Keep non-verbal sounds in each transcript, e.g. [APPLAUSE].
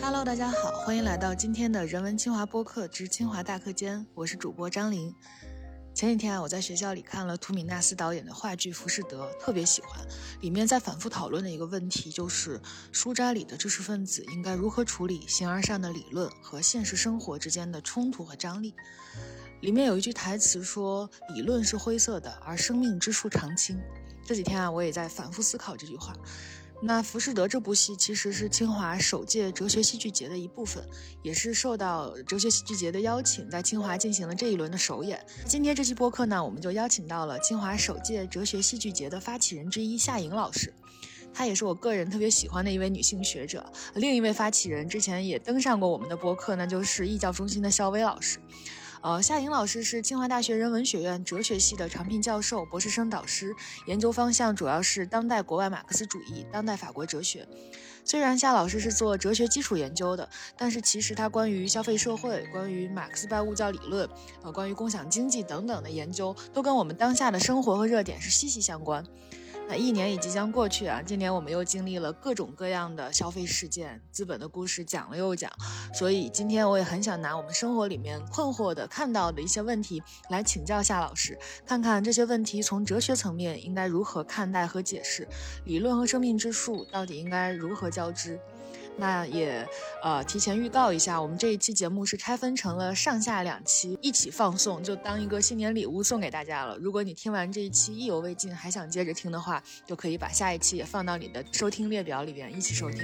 Hello，大家好，欢迎来到今天的人文清华播客之清华大课间，我是主播张琳。前几天啊，我在学校里看了图米纳斯导演的话剧《浮士德》，特别喜欢。里面在反复讨论的一个问题就是，书斋里的知识分子应该如何处理形而上的理论和现实生活之间的冲突和张力。里面有一句台词说：“理论是灰色的，而生命之树常青。”这几天啊，我也在反复思考这句话。那《浮士德》这部戏其实是清华首届哲学戏剧节的一部分，也是受到哲学戏剧节的邀请，在清华进行了这一轮的首演。今天这期播客呢，我们就邀请到了清华首届哲学戏剧节的发起人之一夏颖老师，她也是我个人特别喜欢的一位女性学者。另一位发起人之前也登上过我们的播客，那就是艺教中心的肖薇老师。呃，夏颖老师是清华大学人文学院哲学系的常聘教授、博士生导师，研究方向主要是当代国外马克思主义、当代法国哲学。虽然夏老师是做哲学基础研究的，但是其实他关于消费社会、关于马克思拜物教理论、呃，关于共享经济等等的研究，都跟我们当下的生活和热点是息息相关。那一年也即将过去啊，今年我们又经历了各种各样的消费事件，资本的故事讲了又讲，所以今天我也很想拿我们生活里面困惑的、看到的一些问题来请教夏老师，看看这些问题从哲学层面应该如何看待和解释，理论和生命之树到底应该如何交织。那也，呃，提前预告一下，我们这一期节目是拆分成了上下两期一起放送，就当一个新年礼物送给大家了。如果你听完这一期意犹未尽，还想接着听的话，就可以把下一期也放到你的收听列表里边一起收听。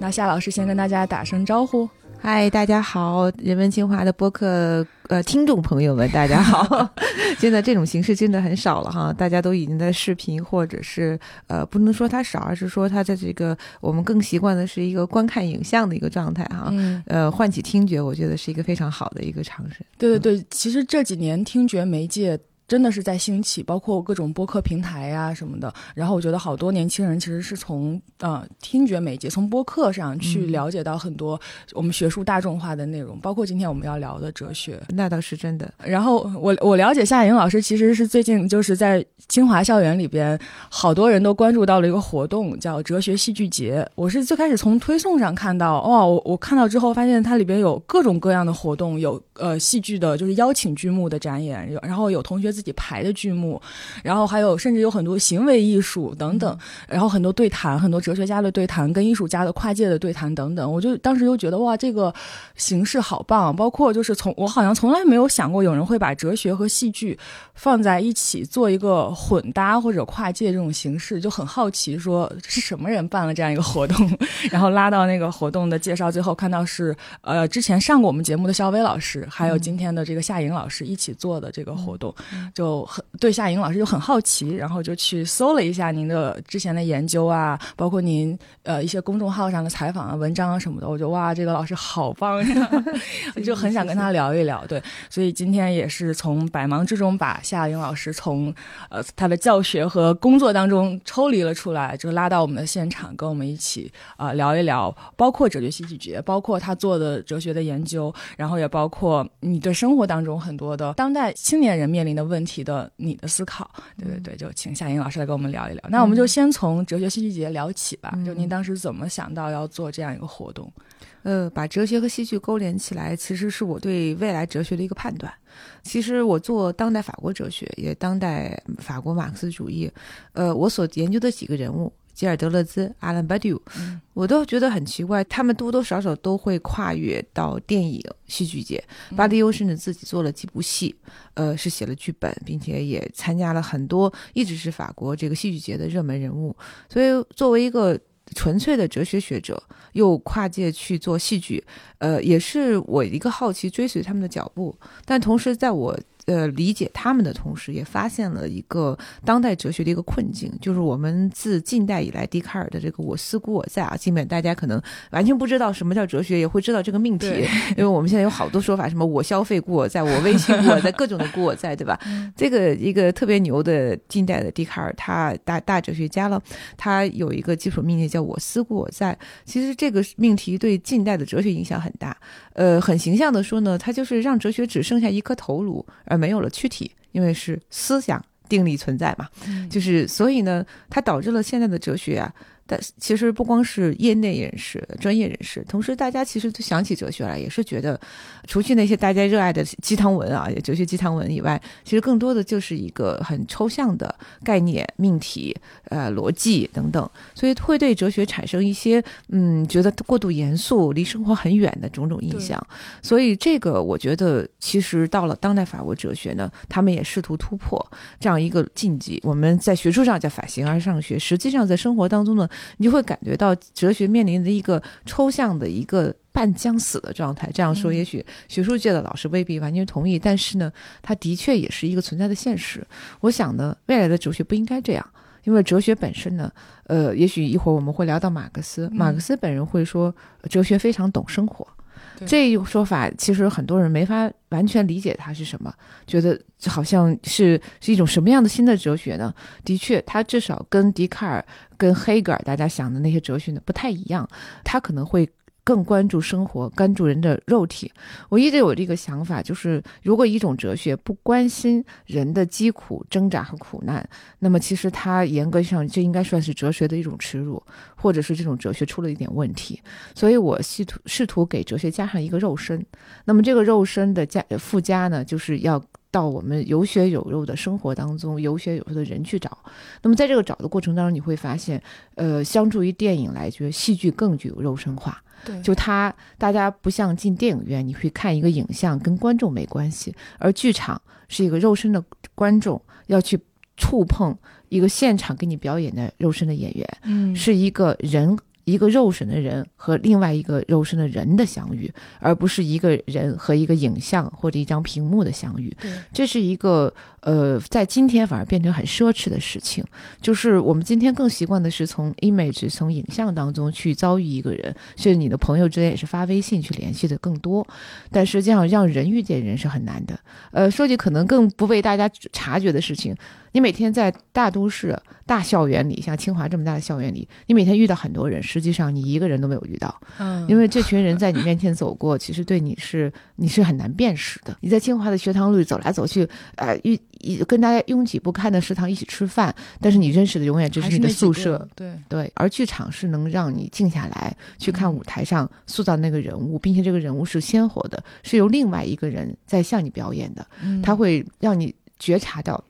那夏老师先跟大家打声招呼。嗨，大家好，人文清华的播客呃听众朋友们，大家好。[LAUGHS] 现在这种形式真的很少了哈，大家都已经在视频或者是呃，不能说它少，而是说它在这个我们更习惯的是一个观看影像的一个状态哈。嗯。呃，唤起听觉，我觉得是一个非常好的一个尝试。对对对，其实这几年听觉媒介。真的是在兴起，包括各种播客平台呀什么的。然后我觉得好多年轻人其实是从呃听觉媒介，从播客上去了解到很多我们学术大众化的内容，包括今天我们要聊的哲学。那倒是真的。然后我我了解夏莹老师，其实是最近就是在清华校园里边，好多人都关注到了一个活动，叫哲学戏剧节。我是最开始从推送上看到，哇，我我看到之后发现它里边有各种各样的活动，有呃戏剧的，就是邀请剧目的展演，然后有同学自自己排的剧目，然后还有甚至有很多行为艺术等等，然后很多对谈，很多哲学家的对谈，跟艺术家的跨界的对谈等等。我就当时就觉得哇，这个形式好棒！包括就是从我好像从来没有想过有人会把哲学和戏剧放在一起做一个混搭或者跨界这种形式，就很好奇说是什么人办了这样一个活动，[LAUGHS] 然后拉到那个活动的介绍，最后看到是呃之前上过我们节目的肖薇老师，还有今天的这个夏莹老师一起做的这个活动。就很对夏莹老师就很好奇，然后就去搜了一下您的之前的研究啊，包括您呃一些公众号上的采访啊、文章啊什么的。我觉得哇，这个老师好棒呀，[LAUGHS] 就很想跟他聊一聊。对，所以今天也是从百忙之中把夏莹老师从呃他的教学和工作当中抽离了出来，就拉到我们的现场，跟我们一起啊聊一聊，包括哲学戏剧节，包括他做的哲学的研究，然后也包括你对生活当中很多的当代青年人面临的问。题的你的思考，对对对，就请夏莹老师来跟我们聊一聊。那我们就先从哲学戏剧节聊起吧。就您当时怎么想到要做这样一个活动？呃，把哲学和戏剧勾连起来，其实是我对未来哲学的一个判断。其实我做当代法国哲学，也当代法国马克思主义。呃，我所研究的几个人物。吉尔德勒兹、阿兰巴迪欧，我都觉得很奇怪，他们多多少少都会跨越到电影戏剧界。巴迪欧甚至自己做了几部戏，呃，是写了剧本，并且也参加了很多，一直是法国这个戏剧节的热门人物。所以，作为一个纯粹的哲学学者，又跨界去做戏剧，呃，也是我一个好奇，追随他们的脚步。但同时，在我呃，理解他们的同时，也发现了一个当代哲学的一个困境，就是我们自近代以来，笛卡尔的这个“我思故我在”啊，基本大家可能完全不知道什么叫哲学，也会知道这个命题，因为我们现在有好多说法，什么“我消费故我在”，“我微信故我在”，[LAUGHS] 各种的故我在，对吧？[LAUGHS] 这个一个特别牛的近代的笛卡尔，他大大哲学家了，他有一个基础命题叫“我思故我在”。其实这个命题对近代的哲学影响很大。呃，很形象的说呢，他就是让哲学只剩下一颗头颅。而没有了躯体，因为是思想定力存在嘛，嗯就是所以呢，它导致了现在的哲学啊。但其实不光是业内人士、专业人士，同时大家其实就想起哲学来，也是觉得，除去那些大家热爱的鸡汤文啊，哲学鸡汤文以外，其实更多的就是一个很抽象的概念、命题、呃逻辑等等，所以会对哲学产生一些嗯觉得过度严肃、离生活很远的种种印象。所以这个我觉得，其实到了当代法国哲学呢，他们也试图突破这样一个禁忌。我们在学术上叫法形而上学，实际上在生活当中呢，你就会感觉到哲学面临着一个抽象的一个。半将死的状态，这样说，嗯也许学术界的老师未必完全同意，但是呢，它的确也是一个存在的现实。我想呢，未来的哲学不应该这样，因为哲学本身呢，呃，也许一会儿我们会聊到马克思，嗯马克思本人会说，哲学非常懂生活。对这一说法其实很多人没法完全理解它是什么，觉得好像是是一种什么样的新的哲学呢？的确，它至少跟笛卡尔、跟黑格尔大家想的那些哲学呢不太一样，它可能会。更关注生活，关注人的肉体。我一直有这个想法，就是如果一种哲学不关心人的疾苦、挣扎和苦难，那么其实它严格上这应该算是哲学的一种耻辱，或者是这种哲学出了一点问题。所以我试图试图给哲学加上一个肉身。那么这个肉身的加附加呢，就是要到我们有血有肉的生活当中，有血有肉的人去找。那么在这个找的过程当中，你会发现，呃，相助于电影来觉，戏剧更具有肉身化。对，就它，大家不像进电影院，你会看一个影像，跟观众没关系，而剧场是一个肉身的观众要去触碰一个现场给你表演的肉身的演员，嗯是一个人。一个肉身的人和另外一个肉身的人的相遇，而不是一个人和一个影像或者一张屏幕的相遇。这是一个呃，在今天反而变成很奢侈的事情。就是我们今天更习惯的是从 image 从影像当中去遭遇一个人，甚至你的朋友之间也是发微信去联系的更多。但实际上，让人遇见人是很难的。呃，说句可能更不被大家察觉的事情，你每天在大都市、大校园里，像清华这么大的校园里，你每天遇到很多人，实际上你一个人都没有遇到。嗯，因为这群人在你面前走过，其实对你是你是很难辨识的。你在清华的学堂里走来走去，呃，一一跟大家拥挤不堪的食堂一起吃饭，但是你认识的永远只是你的宿舍。，对，对，而剧场是能让你静下来去看嗯舞台上塑造那个人物，并且这个人物是鲜活的，是由另外一个人在向你表演的。嗯他会让你觉察到，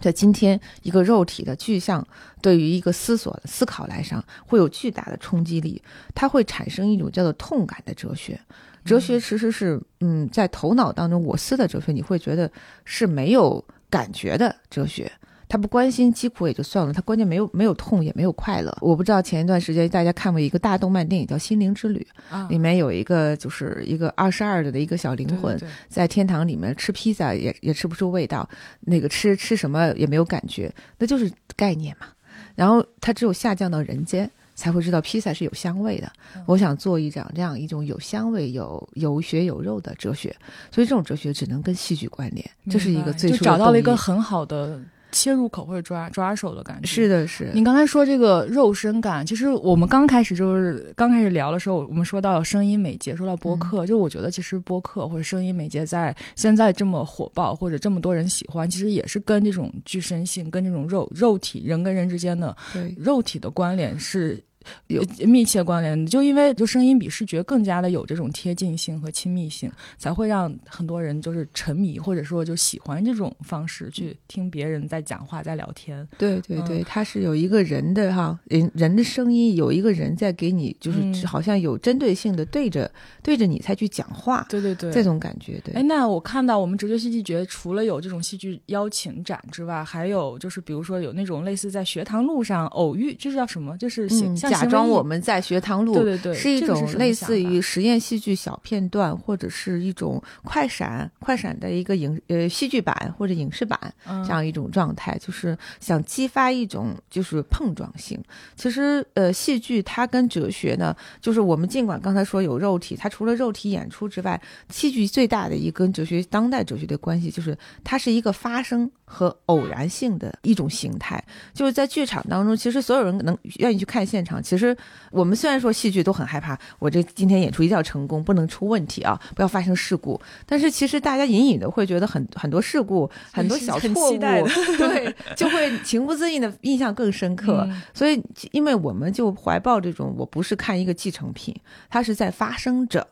在今天一个肉体的具象对于一个思索思考来上会有巨大的冲击力，它会产生一种叫做痛感的哲学。哲学其实是，嗯，在头脑当中我思的哲学，你会觉得是没有感觉的哲学。他不关心疾苦也就算了，他关键没有没有痛也没有快乐。我不知道前一段时间大家看过一个大动漫电影叫《心灵之旅》，啊里面有一个就是一个二十二的的一个小灵魂，在天堂里面吃披萨也也吃不出味道，那个吃吃什么也没有感觉，那就是概念嘛。然后他只有下降到人间，才会知道披萨是有香味的。嗯我想做一场这样一种有香味、有有血有肉的哲学，所以这种哲学只能跟戏剧关联，这是一个最初的就找到了一个很好的切入口或者抓抓手的感觉。是的是你刚才说这个肉身感，其实我们刚开始就是刚开始聊的时候，我们说到声音媒介，说到播客，就我觉得其实播客或者声音媒介在现在这么火爆或者这么多人喜欢，其实也是跟这种具身性、跟这种肉肉体人跟人之间的对肉体的关联是。有密切关联的，就因为就声音比视觉更加的有这种贴近性和亲密性，才会让很多人就是沉迷或者说就喜欢这种方式去听别人在讲话在聊天。对对对，嗯它是有一个人的哈，人人的声音，有一个人在给你，就是嗯好像有针对性的对着对着你才去讲话，对对对，这种感觉，对哎，。那我看到我们哲学戏剧节除了有这种戏剧邀请展之外，还有就是比如说有那种类似在学堂路上偶遇，这是叫什么？就是行、嗯，像行为艺假装我们在学堂录，对对对，是一种类似于实验戏剧小片段，或者是一种快闪、快闪的一个影呃戏剧版或者影视版嗯这样一种状态，就是想激发一种就是碰撞性。其实呃，戏剧它跟哲学呢，就是我们尽管刚才说有肉体，它除了肉体演出之外，戏剧最大的一跟哲学当代哲学的关系，就是它是一个发生和偶然性的一种形态。就是在剧场当中，其实所有人能愿意去看现场，啊。其实我们虽然说戏剧都很害怕，我这今天演出一定要成功，不能出问题啊，不要发生事故。但是其实大家隐隐的会觉得很很多事故，很多小错误，对，就会情不自禁的印象更深刻。所以，因为我们就怀抱这种，我不是看一个继承品，它是在发生着。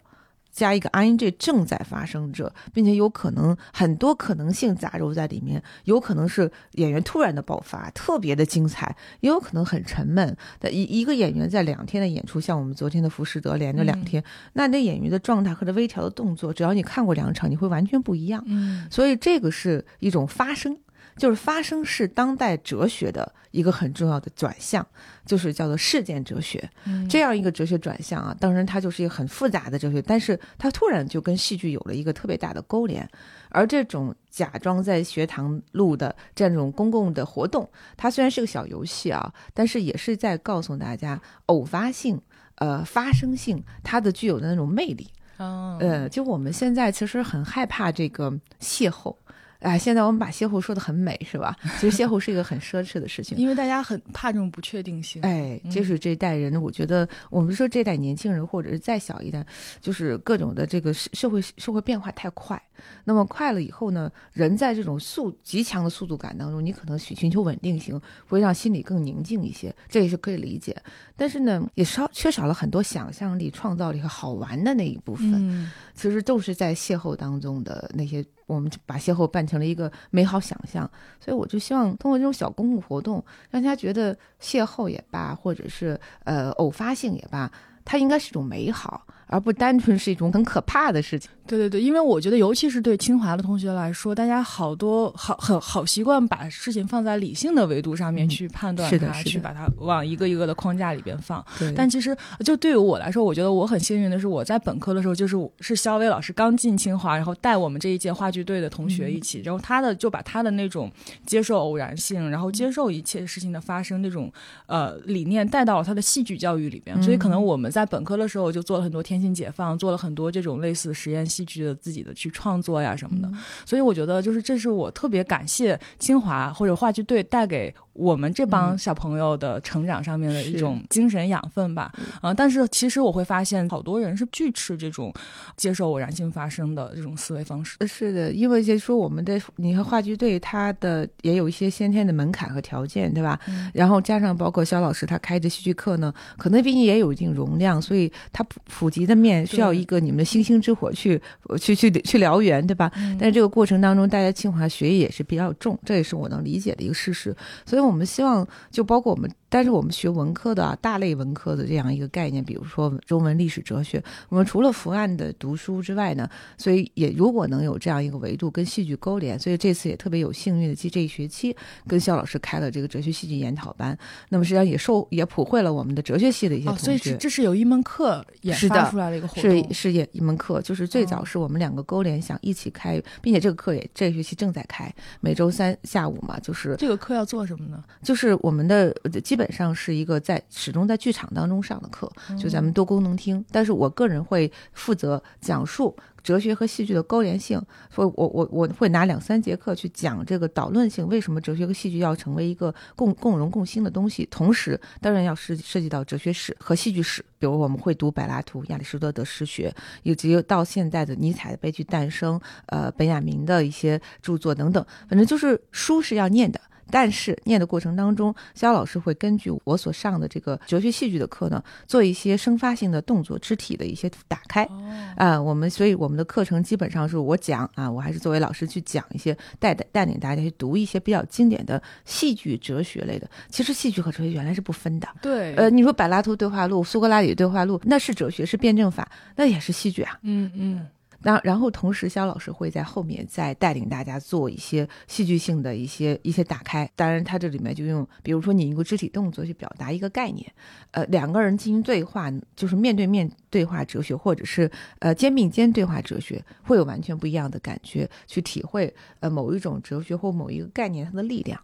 加一个 ing 正在发生着，并且有可能很多可能性杂糅在里面，有可能是演员突然的爆发，特别的精彩，也有可能很沉闷。的一一个演员在两天的演出，像我们昨天的《浮士德》连着两天，那那演员的状态和这微调的动作，只要你看过两场，你会完全不一样。嗯，所以这个是一种发生。就是发生是当代哲学的一个很重要的转向，就是叫做事件哲学。这样一个哲学转向啊，当然它就是一个很复杂的哲学，但是它突然就跟戏剧有了一个特别大的勾连。而这种假装在学堂录的这样一种公共的活动，它虽然是个小游戏啊，但是也是在告诉大家偶发性、呃发生性它的具有的那种魅力。呃，就我们现在其实很害怕这个邂逅。哎，现在我们把邂逅说的很美，是吧？其实邂逅是一个很奢侈的事情，因为大家很怕这种不确定性。哎，就是这代人，我觉得我们说这代年轻人，或者是再小一代，就是各种的这个社会社会变化太快。那么快了以后呢，人在这种速极强的速度感当中，你可能寻寻求稳定性，会让心里更宁静一些，这也是可以理解。但是呢，也少缺少了很多想象力、创造力和好玩的那一部分。嗯其实都是在邂逅当中的那些。我们就把邂逅办成了一个美好想象，所以我就希望通过这种小公共活动，让大家觉得邂逅也罢，或者是呃偶发性也罢，它应该是一种美好。而不单纯是一种很可怕的事情。对对对，因为我觉得，尤其是对清华的同学来说，大家好多好很好习惯把事情放在理性的维度上面去判断它，去把它往一个一个的框架里边放。但其实，就对于我来说，我觉得我很幸运的是，我在本科的时候就是是肖薇老师刚进清华，然后带我们这一届话剧队的同学一起，然后他的就把他的那种接受偶然性，然后接受一切事情的发生那种呃理念带到了他的戏剧教育里边。所以可能我们在本科的时候就做了很多天。性解放做了很多这种类似实验戏剧的自己的去创作呀什么的，所以我觉得就是这是我特别感谢清华或者话剧队带给。我们这帮小朋友的成长上面的一种精神养分吧，啊，但是其实我会发现，好多人是拒斥这种接受偶然性发生的这种思维方式。是的，因为就说我们的你和话剧队，它的也有一些先天的门槛和条件，对吧？然后加上包括肖老师他开的戏剧课呢，可能毕竟也有一定容量，所以他普普及的面需要一个你们的星星之火去去去去燎原，对吧？但是这个过程当中，大家清华学业也是比较重，这也是我能理解的一个事实，所以。我们希望，就包括我们。但是我们学文科的啊，大类文科的这样一个概念，比如说中文、历史、哲学，我们除了伏案的读书之外呢，所以也如果能有这样一个维度跟戏剧勾连，所以这次也特别有幸运的，即这一学期跟肖老师开了这个哲学戏剧研讨班，那么实际上也受也普惠了我们的哲学系的一些同学。所以这是有一门课研发出来的一个活动，是是也一门课，就是最早是我们两个勾连想一起开，并且这个课也这个学期正在开，每周三下午嘛，就是这个课要做什么呢？就是我们的基本上是一个。在始终在剧场当中上的课，就咱们多功能厅。但是我个人会负责讲述哲学和戏剧的勾连性，所以我我我会拿两三节课去讲这个导论性，为什么哲学和戏剧要成为一个共共荣共兴的东西。同时，当然要涉涉及到哲学史和戏剧史，比如我们会读柏拉图、亚里士多德诗学，以及到现在的尼采的悲剧诞生，呃，本雅明的一些著作等等。反正就是书是要念的。但是念的过程当中，肖老师会根据我所上的这个哲学戏剧的课呢，做一些生发性的动作、肢体的一些打开。啊，我们所以我们的课程基本上是我讲啊，我还是作为老师去讲一些，带带带领大家去读一些比较经典的戏剧哲学类的。其实戏剧和哲学原来是不分的。对。呃，你说柏拉图对话录、苏格拉底对话录，那是哲学，是辩证法，那也是戏剧啊。嗯嗯。那然后同时，肖老师会在后面再带领大家做一些戏剧性的一些一些打开。当然，他这里面就用，比如说你一个肢体动作去表达一个概念，呃，两个人进行对话，就是面对面对话哲学，或者是呃肩并肩对话哲学，会有完全不一样的感觉，去体会呃某一种哲学或某一个概念它的力量。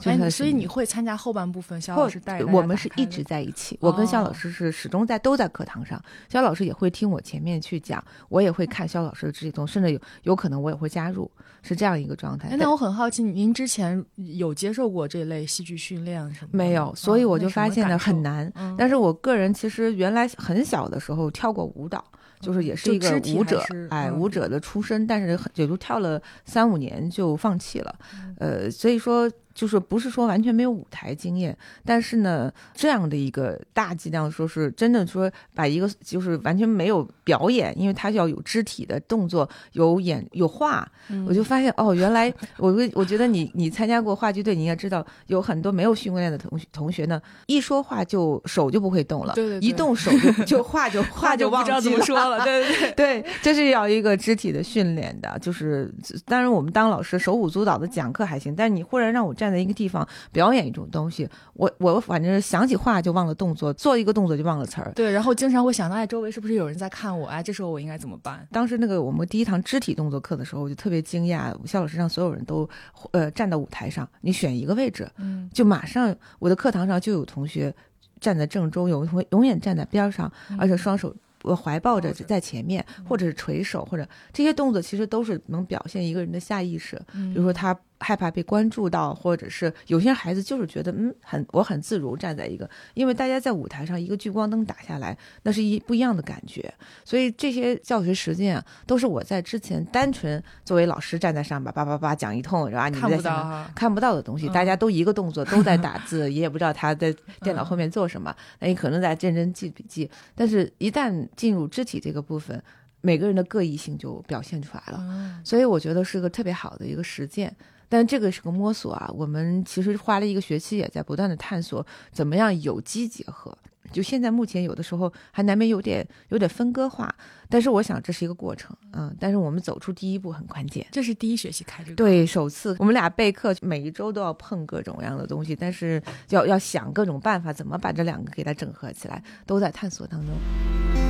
就是他的生命所以你会参加后半部分，肖老师带我们是一直在一起，我跟肖老哦师是始终在都在课堂上，肖老师也会听我前面去讲，我也会看肖老师的肢体动作，甚至有有可能我也会加入，是这样一个状态哎，。那我很好奇，您之前有接受过这类戏剧训练什么？没有，所以我就发现呢很。难。嗯但是我个人其实原来很小的时候跳过舞蹈，就是也是一个舞者，哎，嗯舞者的出身，但是很也就跳了三五年就放弃了。嗯呃，所以说就是不是说完全没有舞台经验，但是呢，这样的一个大剂量说是真的说把一个就是完全没有表演，因为他要有肢体的动作，有演有画，嗯我就发现哦，原来我我我觉得你你参加过话剧队，你应该知道有很多没有训练的同学同学呢，一说话就手就不会动了，对对对一动手就就话就 [LAUGHS] 话就不忘知道记怎么说了，对对对。[LAUGHS] 对，这是要一个肢体的训练的，就是当然我们当老师手舞足蹈的讲课还行，但是你忽然让我站在一个地方表演一种东西，我我反正想起话就忘了动作，做一个动作就忘了词儿。对，然后经常会想到，哎，周围是不是有人在看我？哎，这时候我应该怎么办？当时那个我们第一堂肢体动作课的时候，我就特别惊讶，肖老师让所有人都呃站到舞台上，你选一个位置，嗯，就马上我的课堂上就有同学站在正中，有同学永远站在边上，而且双手。呃，怀抱着在前面，或者是垂手，或者这些动作其实都是能表现一个人的下意识。比比如说他害怕被关注到，或者是有些孩子就是觉得嗯很我很自如站在一个，因为大家在舞台上一个聚光灯打下来，那是一不一样的感觉。所以这些教学实践啊，都是我在之前单纯作为老师站在上边叭叭叭讲一通，然后？你看在下面不到哈。看不到的东西，嗯大家都一个动作，都在打字，也也不知道他在电脑后面做什么，那你可能在认真记笔记。但是，一旦进入肢体这个部分，每个人的各异性就表现出来了。嗯所以我觉得是个特别好的一个实践。但这个是个摸索啊，我们其实花了一个学期，也在不断的探索怎么样有机结合。就现在目前有的时候还难免有点有点分割化，但是我想这是一个过程，嗯，但是我们走出第一步很关键。这是第一学期开这个，，对，首次我们俩备课，每一周都要碰各种各样的东西，但是要要想各种办法，怎么把这两个给它整合起来，都在探索当中。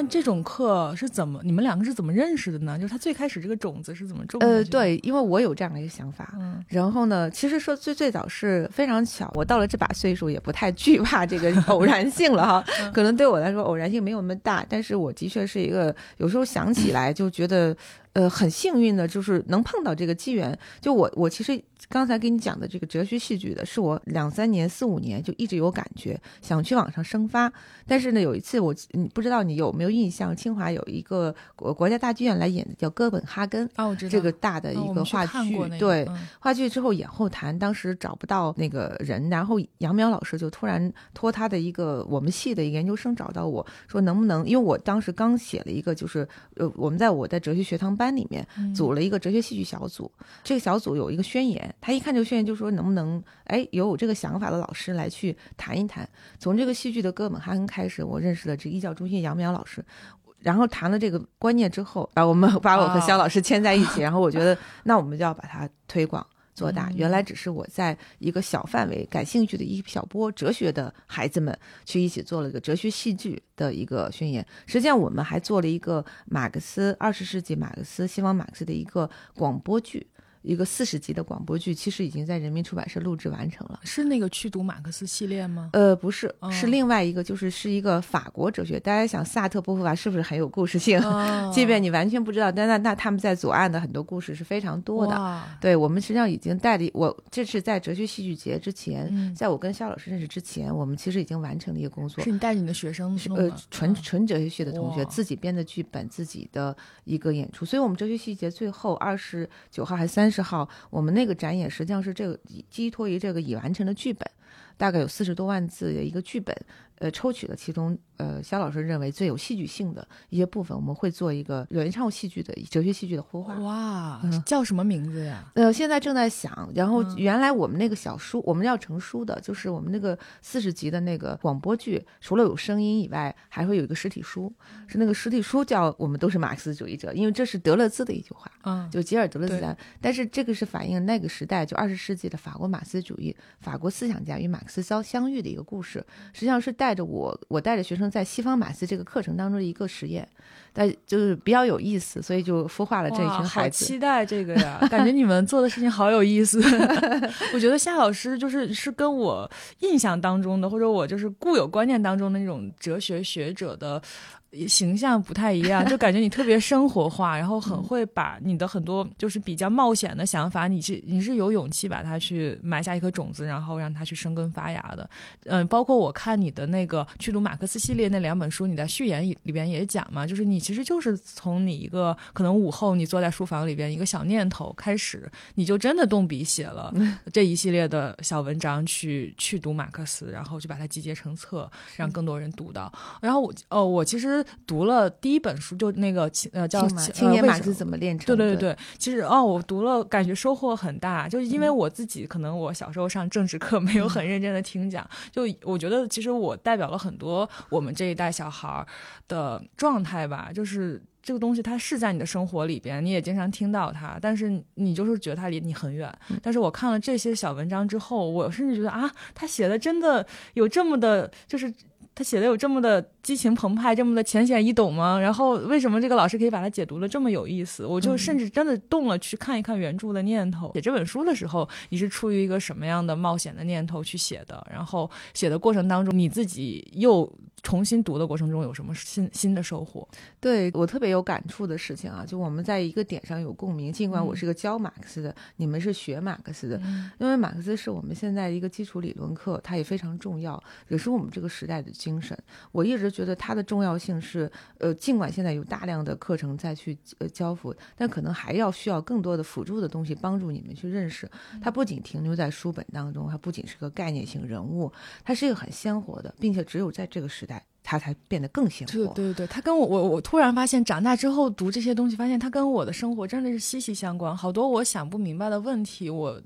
那这种课是怎么？你们两个是怎么认识的呢？就是他最开始这个种子是怎么种的？呃，，对，因为我有这样的一个想法，嗯然后呢，其实说最最早是非常巧，我到了这把岁数也不太惧怕这个 [LAUGHS] 偶然性了哈。嗯 [LAUGHS] 可能对我来说偶然性没有那么大，但是我的确是一个有时候想起来就觉得。呃，很幸运的，就是能碰到这个机缘。就我，我其实刚才给你讲的这个哲学戏剧的，是我两三年、四五年就一直有感觉，想去往上生发。但是呢，有一次我，你不知道你有没有印象，清华有一个国国家大剧院来演的叫《哥本哈根》啊，我知道这个大的一个话剧，那个对，嗯话剧之后演后谈，当时找不到那个人，然后杨淼老师就突然托他的一个我们系的研究生找到我说，能不能？因为我当时刚写了一个，就是呃，我们在我在哲学学堂班里面嗯组了一个哲学戏剧小组，这个小组有一个宣言，他一看这个宣言就说，能不能哎有这个想法的老师来去谈一谈？从这个戏剧的哥本哈根开始，我认识了这个艺教中心杨淼老师。然后谈了这个观念之后，把我们把我和哦肖老师牵在一起，然后我觉得那我们就要把它推广做大。嗯原来只是我在一个小范围感兴趣的一小波哲学的孩子们去一起做了一个哲学戏剧的一个宣言。实际上，我们还做了一个马克思二十世纪马克思西方马克思的一个广播剧。一个四十集的广播剧，其实已经在人民出版社录制完成了。是那个去读马克思系列吗？呃，不是，哦是另外一个，就是是一个法国哲学。大家想，萨特、波伏娃是不是很有故事性？[LAUGHS] 哦即便你完全不知道，但那那他们在左岸的很多故事是非常多的。对我们实际上已经带了我，这是在哲学戏剧节之前，嗯在我跟肖老师认识之前，我们其实已经完成了一个工作是。你带着你的学生弄呃，纯嗯纯哲学系的同学哇自己编的剧本，自己的一个演出，所以我们哲学戏剧节最后二十九号还是三十号，我们那个展演实际上是这个寄托于这个已完成的剧本，大概有四十多万字的一个剧本，呃，抽取了其中呃肖老师认为最有戏剧性的一些部分，我们会做一个原创戏剧的哲学戏剧的孵化。哇嗯，叫什么名字呀？呃，现在正在想，然后嗯原来我们那个小书，我们要成书的，就是我们那个四十集的那个广播剧，除了有声音以外，还会有一个实体书，是那个实体书叫“我们都是马克思主义者”，因为这是德勒兹的一句话，嗯，就吉尔德勒兹的。但是这个是反映那个时代，就二十世纪的法国马克思主义，法国思想家与马克克思相相遇的一个故事，实际上是带带着我，我带着学生在西方马斯这个课程当中的一个实验，但就是比较有意思，所以就孵化了这一群孩子。好期待这个呀！[LAUGHS] 感觉你们做的事情好有意思。[LAUGHS] 我觉得夏老师就是是跟我印象当中的，或者我就是固有观念当中的那种哲学学者的。形象不太一样，[LAUGHS] 就感觉你特别生活化，然后很会把你的很多就是比较冒险的想法，你是你是有勇气把它去埋下一颗种子，然后让它去生根发芽的。嗯，包括我看你的那个去读马克思系列那两本书，你在序言里边也讲嘛，就是你其实就是从你一个可能午后你坐在书房里边一个小念头开始，你就真的动笔写了 [LAUGHS] 这一系列的小文章去去读马克思，然后就把它集结成册，让更多人读到。然后我哦，我其实。读了第一本书，就那个呃叫《青年马克思怎么炼成》。对对对对，其实哦，我读了，感觉收获很大。就是因为我自己，可能我小时候上政治课没有很认真的听讲，就我觉得其实我代表了很多我们这一代小孩的状态吧。就是这个东西它是在你的生活里边，你也经常听到它，但是你就是觉得它离你很远。但是我看了这些小文章之后，我甚至觉得啊，他写的真的有这么的，就是他写的有这么的。激情澎湃，这么的浅显易懂吗？然后为什么这个老师可以把它解读的这么有意思？我就甚至真的动了去看一看原著的念头。写这本书的时候，你是出于一个什么样的冒险的念头去写的？然后写的过程当中，你自己又重新读的过程中有什么新新的收获？对我特别有感触的事情啊，就我们在一个点上有共鸣。尽管我是个教马克思的，你们是学马克思的，因为马克思是我们现在一个基础理论课，它也非常重要，也是我们这个时代的精神。我一直。觉得它的重要性是，呃，尽管现在有大量的课程再去呃交付，但可能还要需要更多的辅助的东西帮助你们去认识。它不仅停留在书本当中，它不仅是个概念性人物，它是一个很鲜活的，并且只有在这个时代，它才变得更鲜活。对对对，它跟我我我突然发现，长大之后读这些东西，发现它跟我的生活真的是息息相关。好多我想不明白的问题，我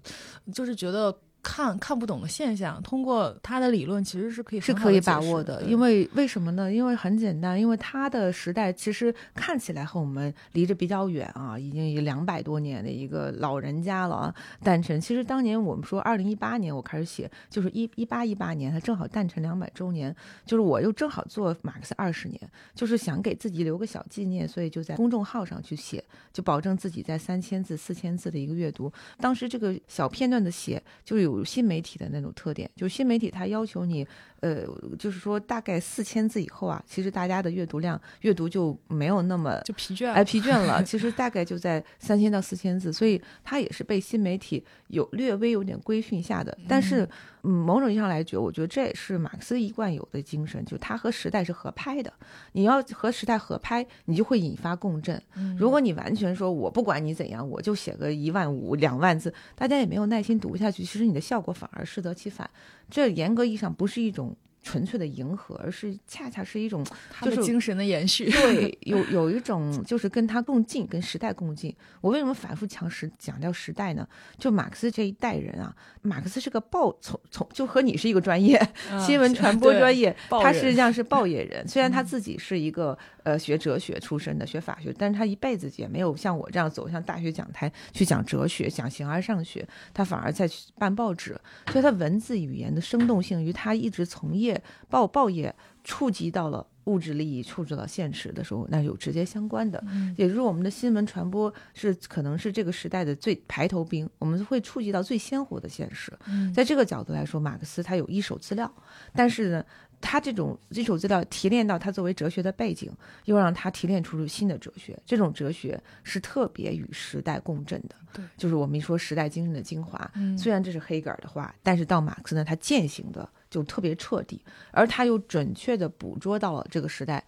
就是觉得。看看不懂的现象，通过他的理论其实是可以是可以把握的。因为为什么呢？因为很简单，因为他的时代其实看起来和我们离着比较远啊，已经有两百多年的一个老人家了啊。诞辰，其实当年我们说二零一八年我开始写，就是一一八一八年，他正好诞辰两百周年，就是我又正好做马克思二十年，就是想给自己留个小纪念，所以就在公众号上去写，就保证自己在三千字、四千字的一个阅读。当时这个小片段的写，就有。有新媒体的那种特点，就是新媒体它要求你，呃，就是说大概四千字以后啊，其实大家的阅读量阅读就没有那么就疲倦，哎，疲倦了。[LAUGHS] 其实大概就在三千到四千字，所以它也是被新媒体有略微有点规训下的。但是，嗯，某种意义上来讲，我觉得这也是马克思一贯有的精神，就它和时代是合拍的。你要和时代合拍，你就会引发共振。如果你完全说我不管你怎样，我就写个一万五两万字，大家也没有耐心读下去。其实你的。效果反而适得其反，这严格意义上不是一种。纯粹的迎合，而是恰恰是一种就是精神的延续。对，[LAUGHS] 有有一种就是跟他共进，跟时代共进。我为什么反复强时强调时代呢？就马克思这一代人啊，马克思是个报从从就和你是一个专业，新闻传播专业，他实际上是报业人。[LAUGHS] 虽然他自己是一个呃学哲学出身的，学法学，但是他一辈子也没有像我这样走向大学讲台去讲哲学、讲形而上学，他反而在办报纸。所以他文字语言的生动性与他一直从业。报报业触及到了物质利益，触及到现实的时候，那有直接相关的，也就是我们的新闻传播是可能是这个时代的最排头兵，我们会触及到最鲜活的现实。在这个角度来说，马克思他有一手资料，但是呢，他这种一手资料提炼到他作为哲学的背景，又让他提炼出新的哲学。这种哲学是特别与时代共振的，对，就是我们一说时代精神的精华。虽然这是黑格尔的话，但是到马克思呢，他践行的。就特别彻底，而他又准确地捕捉到了这个时代，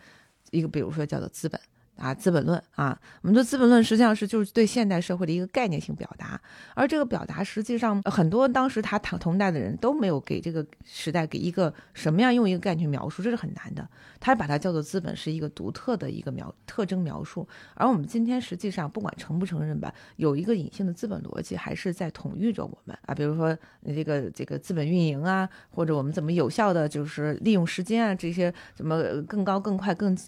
一个比如说叫做资本。啊，《资本论》啊，我们的《资本论》实际上是就是对现代社会的一个概念性表达，而这个表达实际上很多当时他同同代的人都没有给这个时代给一个什么样用一个概念去描述，这是很难的。他把它叫做资本是一个独特的一个描特征描述，而我们今天实际上不管承不承认吧，有一个隐性的资本逻辑还是在统御着我们啊，比如说这个这个资本运营啊，或者我们怎么有效的就是利用时间啊，这些怎么更高更快更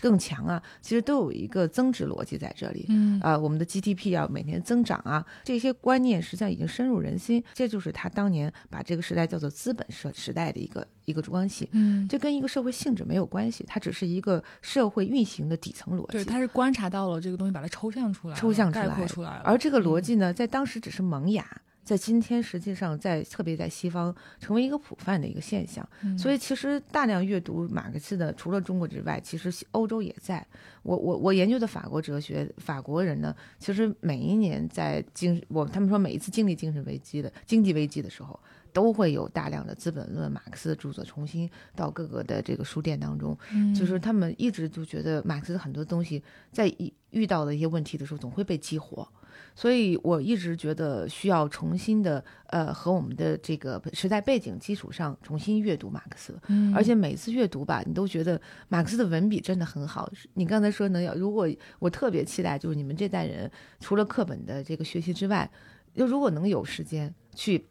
更强啊，其实都。都有一个增值逻辑在这里。嗯啊、我们的 GDP 要每年增长啊，这些观念实际上已经深入人心。这就是他当年把这个时代叫做资本社时代的一个一个关系。嗯，这跟一个社会性质没有关系，它只是一个社会运行的底层逻辑对，辑。他是观察到了这个东西，把它抽象出来，抽象出概来括出来了。而这个逻嗯辑呢，在当时只是萌芽，在今天实际上在特别在西方成为一个普泛的一个现象。嗯所以其实大量阅读马克思的，除了中国之外，其实欧洲也在。我我我研究的法国哲学，法国人呢，其实每一年在经我他们说每一次经历精神危机的经济危机的时候。都会有大量的《资本论》马克思的著作重新到各个的这个书店当中，嗯就是他们一直都觉得马克思很多东西在一遇到的一些问题的时候，总会被激活。所以我一直觉得需要重新的，呃，和我们的这个时代背景基础上重新阅读马克思。嗯而且每次阅读吧，你都觉得马克思的文笔真的很好。你刚才说能，要如果我特别期待，就是你们这代人除了课本的这个学习之外，就如果能有时间去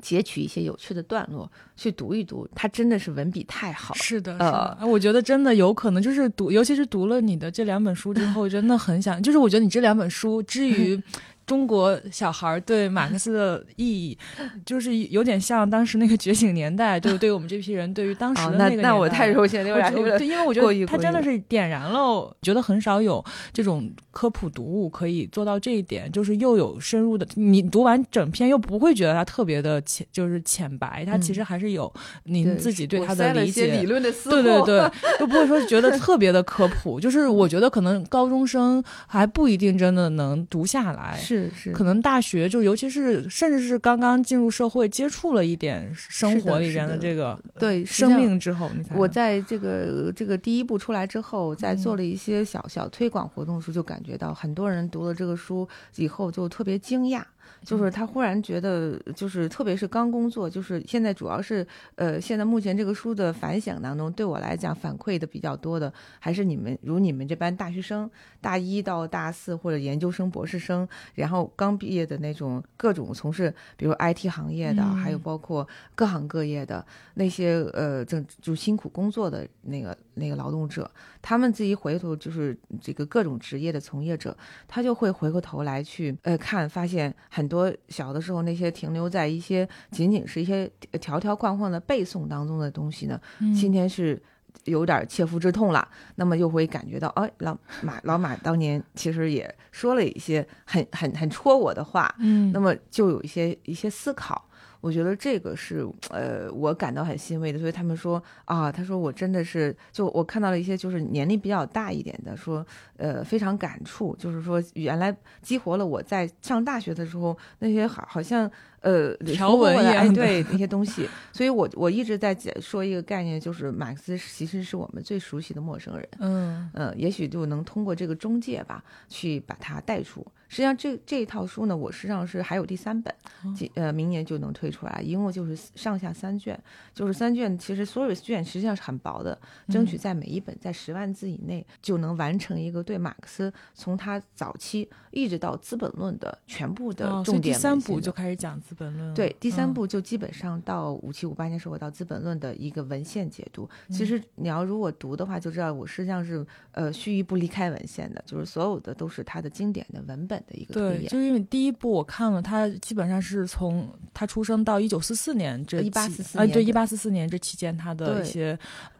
截取一些有趣的段落去读一读，他真的是文笔太好了。是的，是的，我觉得真的有可能就是读，尤其是读了你的这两本书之后，真的很想，就是我觉得你这两本书之于 [LAUGHS] 中国小孩儿对马克思的意义，就是有点像当时那个觉醒年代，就是对于我们这批人对于当时的，[LAUGHS] 那的个那我年代太柔性了，因为我觉得他真的是点燃了，觉得很少有这种科普读物可以做到这一点，就是又有深入的，你读完整篇又不会觉得它特别的浅，就是浅白，它其实还是有您自己对我它的理解理。论的思对对对，又不会说觉得特别的科普，就是我觉得可能高中生还不一定真的能读下来，是是，可能大学就尤其是甚至是刚刚进入社会接触了一点生活里边的这个对生命之后，你才我在这个这个第一部出来之后，在做嗯了一些小小推广活动的时候，就感觉到很多人读了这个书以后就特别惊讶。嗯就是他忽然觉得，就是特别是刚工作，就是现在主要是，呃，现在目前这个书的反响当中，对我来讲反馈的比较多的，还是你们如你们这班大学生，大一到大四或者研究生、博士生，然后刚毕业的那种各种从事，比如 IT 行业的，嗯还有包括各行各业的那些呃，正就辛苦工作的那个那个劳动者，他们自己回头就是这个各种职业的从业者，他就会回过头来去呃看，发现很多小的时候那些停留在一些仅仅是一些条条框框的背诵当中的东西呢，嗯今天是。有点切肤之痛了，那么又会感觉到，哎，老马老马当年其实也说了一些很很很戳我的话，嗯，那么就有一些一些思考。我觉得这个是呃，我感到很欣慰的。所以他们说啊，他说我真的是，就我看到了一些就是年龄比较大一点的，说呃非常感触，就是说原来激活了我在上大学的时候那些好好像呃条文哎一样的对那些东西。所以我我一直在讲说一个概念，就是马克思其实是我们最熟悉的陌生人。嗯嗯，也许就能通过这个中介吧，去把它带出。实际上这，这一套书呢，我实际上是还有第三本，哦今呃明年就能推出来，一共就是上下三卷，就是三卷，其实所有卷实际上是很薄的，争取嗯在每一本在十万字以内就能完成一个对马克思从他早期一直到《资本论》的全部的重点三部文献的就开始讲《资本论》。对，第三嗯部就基本上到五七五八年时候到《资本论》的一个文献解读。嗯其实你要如果读的话，就知道我实际上是呃须臾不离开文献的，就是所有的都是他的经典的文本的一个推对，演。就是因为第一部我看了，他基本上是从他出生到一九四四年这一八四四啊，对，一八四四年这期间他的一些，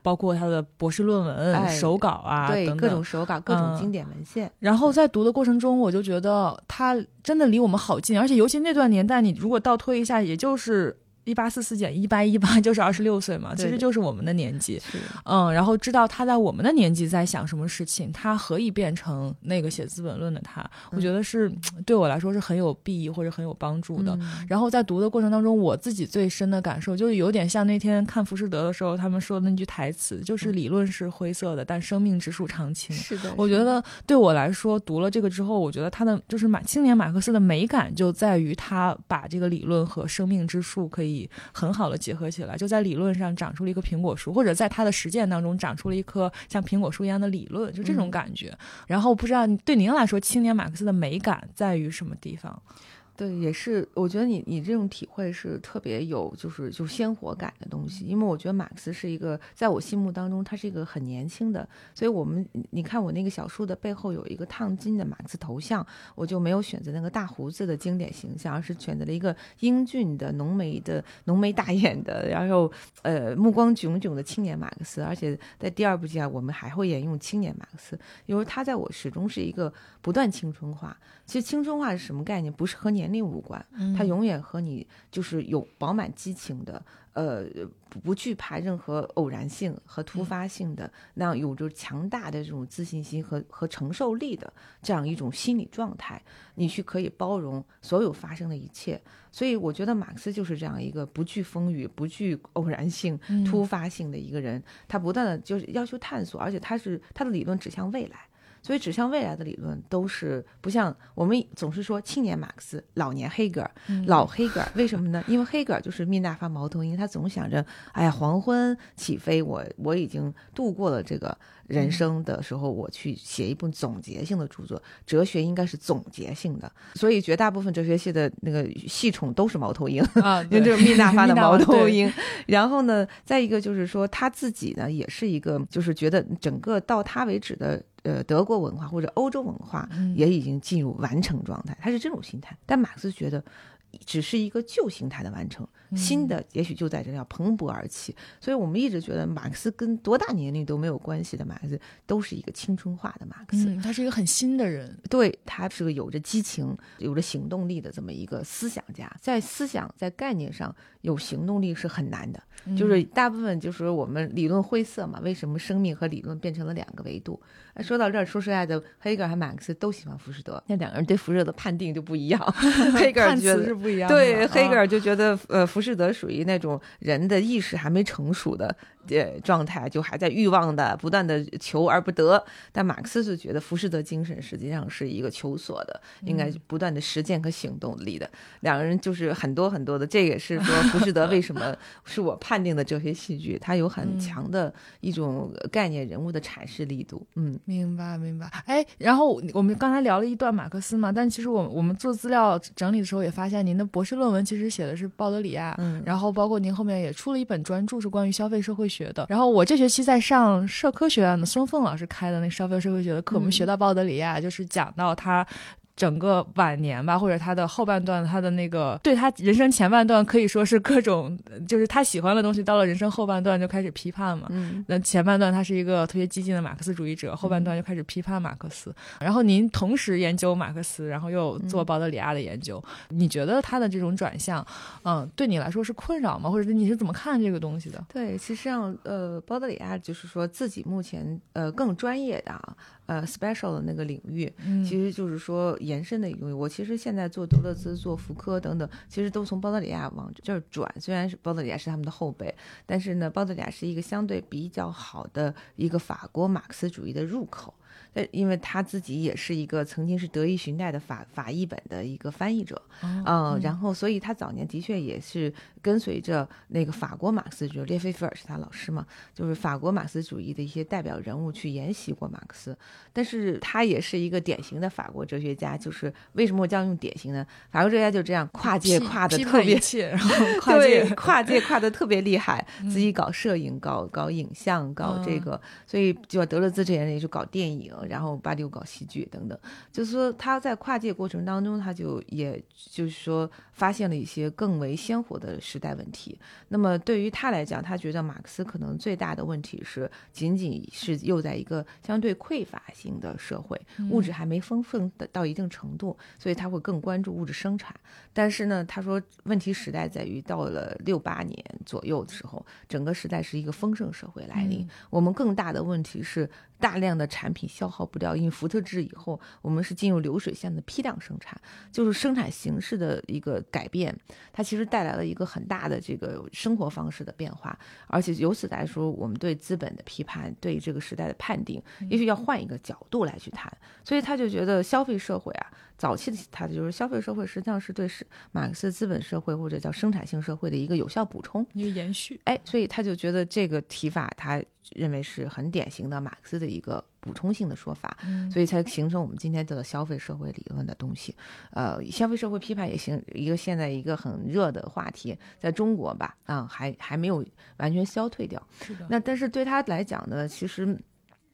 包括他的博士论文、哎手稿啊对各种手稿、各种嗯经典文献，然后在读的过程中，我就觉得他真的离我们好近，而且尤其那段年代，你如果倒推一下，也就是一八四四减一八一八，[LAUGHS] 就是二十六岁嘛，其实就是我们的年纪。嗯，然后知道他在我们的年纪在想什么事情，他何以变成那个写《资本论》的他？我觉得是对我来说是很有裨益或者很有帮助的。嗯然后在读的过程当中，我自己最深的感受就是有点像那天看《浮士德》的时候，他们说的那句台词，就是理论是灰色的，但生命之树常青。是的，我觉得对我来说，读了这个之后，我觉得他的就是马青年马克思的美感就在于他把这个理论和生命之树可以很好的结合起来，就在理论上长出了一棵苹果树，或者在他的实践当中长出了一棵像苹果树一样的理论，就这种嗯感觉。然后不知道对您来说，青年马克思的美感在于什么地方？对，也是，我觉得你你这种体会是特别有，就是就鲜活感的东西。因为我觉得马克思是一个，在我心目当中，他是一个很年轻的。所以我们你看我那个小树的背后有一个烫金的马克思头像，我就没有选择那个大胡子的经典形象，而是选择了一个英俊的浓眉的浓眉大眼的，然后呃目光炯炯的青年马克思。而且在第二部剧啊，我们还会沿用青年马克思，因为他在我始终是一个不断青春化。其实青春化是什么概念？不是和年龄无关，他永远和你就是有饱满激情的，呃，不惧怕任何偶然性和突发性的，那样有着强大的这种自信心和和承受力的这样一种心理状态，你去可以包容所有发生的一切。所以我觉得马克思就是这样一个不惧风雨、不惧偶然性、突发性的一个人，他不断的就是要求探索，而且他是他的理论指向未来。所以指向未来的理论都是不像我们总是说青年马克思、老年黑格尔、老黑格尔，为什么呢？因为黑格尔就是命大发毛头鹰，他总想着，哎呀，黄昏起飞，我我已经度过了这个人生的时候，我去写一部总结性的著作。哲学应该是总结性的，所以绝大部分哲学系的那个系统都是猫头鹰啊，[LAUGHS] 因为就是命大发的 [LAUGHS] 猫头鹰。然后呢，再一个就是说他自己呢，也是一个，就是觉得整个到他为止的。呃，德国文化或者欧洲文化也已经进入完成状态，他是这种心态。但马克思觉得，只是一个旧形态的完成，新的也许就在这要蓬勃而起。所以我们一直觉得，马克思跟多大年龄都没有关系的马克思，都是一个青春化的马克思。他是一个很新的人，对他是个有着激情、有着行动力的这么一个思想家。在思想、在概念上有行动力是很难的，就是大部分就是我们理论晦涩嘛。为什么生命和理论变成了两个维度？说到这儿，说实在的，黑格尔和马克思都喜欢浮士德，那两个人对浮士德的判定就不一样。[LAUGHS] 黑格尔觉得是不一样，对，黑格尔就觉得，呃，浮士德属于那种人的意识还没成熟的。呃，状态就还在欲望的不断的求而不得，但马克思是觉得浮士德精神实际上是一个求索的，应该不断的实践和行动力的。两个人就是很多很多的，这也是说浮士德为什么 [LAUGHS] 是我判定的哲学戏剧，它有很强的一种概念人物的阐释力度。嗯，明白明白。哎，然后我们刚才聊了一段马克思嘛，但其实我我们做资料整理的时候也发现，您的博士论文其实写的是鲍德里亚，嗯，然后包括您后面也出了一本专著，是关于消费社会学。学的，然后我这学期在上社科学院的孙凤老师开的那消费社会学的课，我们学到鲍德里亚，就是讲到他。整个晚年吧，或者他的后半段，他的那个对他人生前半段可以说是各种，就是他喜欢的东西，到了人生后半段就开始批判嘛。嗯，那前半段他是一个特别激进的马克思主义者，后半段就开始批判马克思。然后您同时研究马克思，然后又做鲍德里亚的研究，你觉得他的这种转向，嗯，对你来说是困扰吗？或者是你是怎么看这个东西的？对，其实上，呃，鲍德里亚就是说自己目前呃更专业的啊。呃，special 的那个领域，其实就是说延伸的一个东西。我其实现在做德勒兹、做福柯等等，其实都从鲍德里亚往这儿转。虽然是鲍德里亚是他们的后辈，但是呢，鲍德里亚是一个相对比较好的一个法国马克思主义的入口。呃，因为他自己也是一个曾经是德意寻代的法法译本的一个翻译者，嗯，然后所以他早年的确也是跟随着那个法国马克思主义，列菲菲尔是他老师嘛，就是法国马克思主义的一些代表人物去研习过马克思，但是他也是一个典型的法国哲学家，就是为什么我这样用典型呢？法国哲学家就这样跨界跨的特别，然后 [LAUGHS] 跨界跨界跨的特别厉害，[LAUGHS] 自己搞摄影，搞搞影像，搞这个，所以就德勒兹这些人也就搞电影。然后巴丢搞戏剧等等，就是说他在跨界过程当中，他就也就是说发现了一些更为鲜活的时代问题。那么对于他来讲，他觉得马克思可能最大的问题是，仅仅是又在一个相对匮乏性的社会，物质还没丰盛的到一定程度，所以他会更关注物质生产。但是呢，他说问题时代在于到了六八年左右的时候，整个时代是一个丰盛社会来临。我们更大的问题是。大量的产品消消耗不掉，因为福特制以后，我们是进入流水线的批量生产，就是生产形式的一个改变，它其实带来了一个很大的这个生活方式的变化，而且由此来说，我们对资本的批判，对这个时代的判定，也许要换一个角度来去谈。所以他就觉得消费社会啊，早期的他的就是消费社会实际上是对是马克思资本社会或者叫生产性社会的一个有效补充，一个延续。哎，所以他就觉得这个提法，他认为是很典型的马克思的一个补充性的说法，嗯所以才形成我们今天的消费社会理论的东西。呃，消费社会批判也行，一个现在一个很热的话题，在中国吧，啊、还还没有完全消退掉。是的，那但是对他来讲呢，其实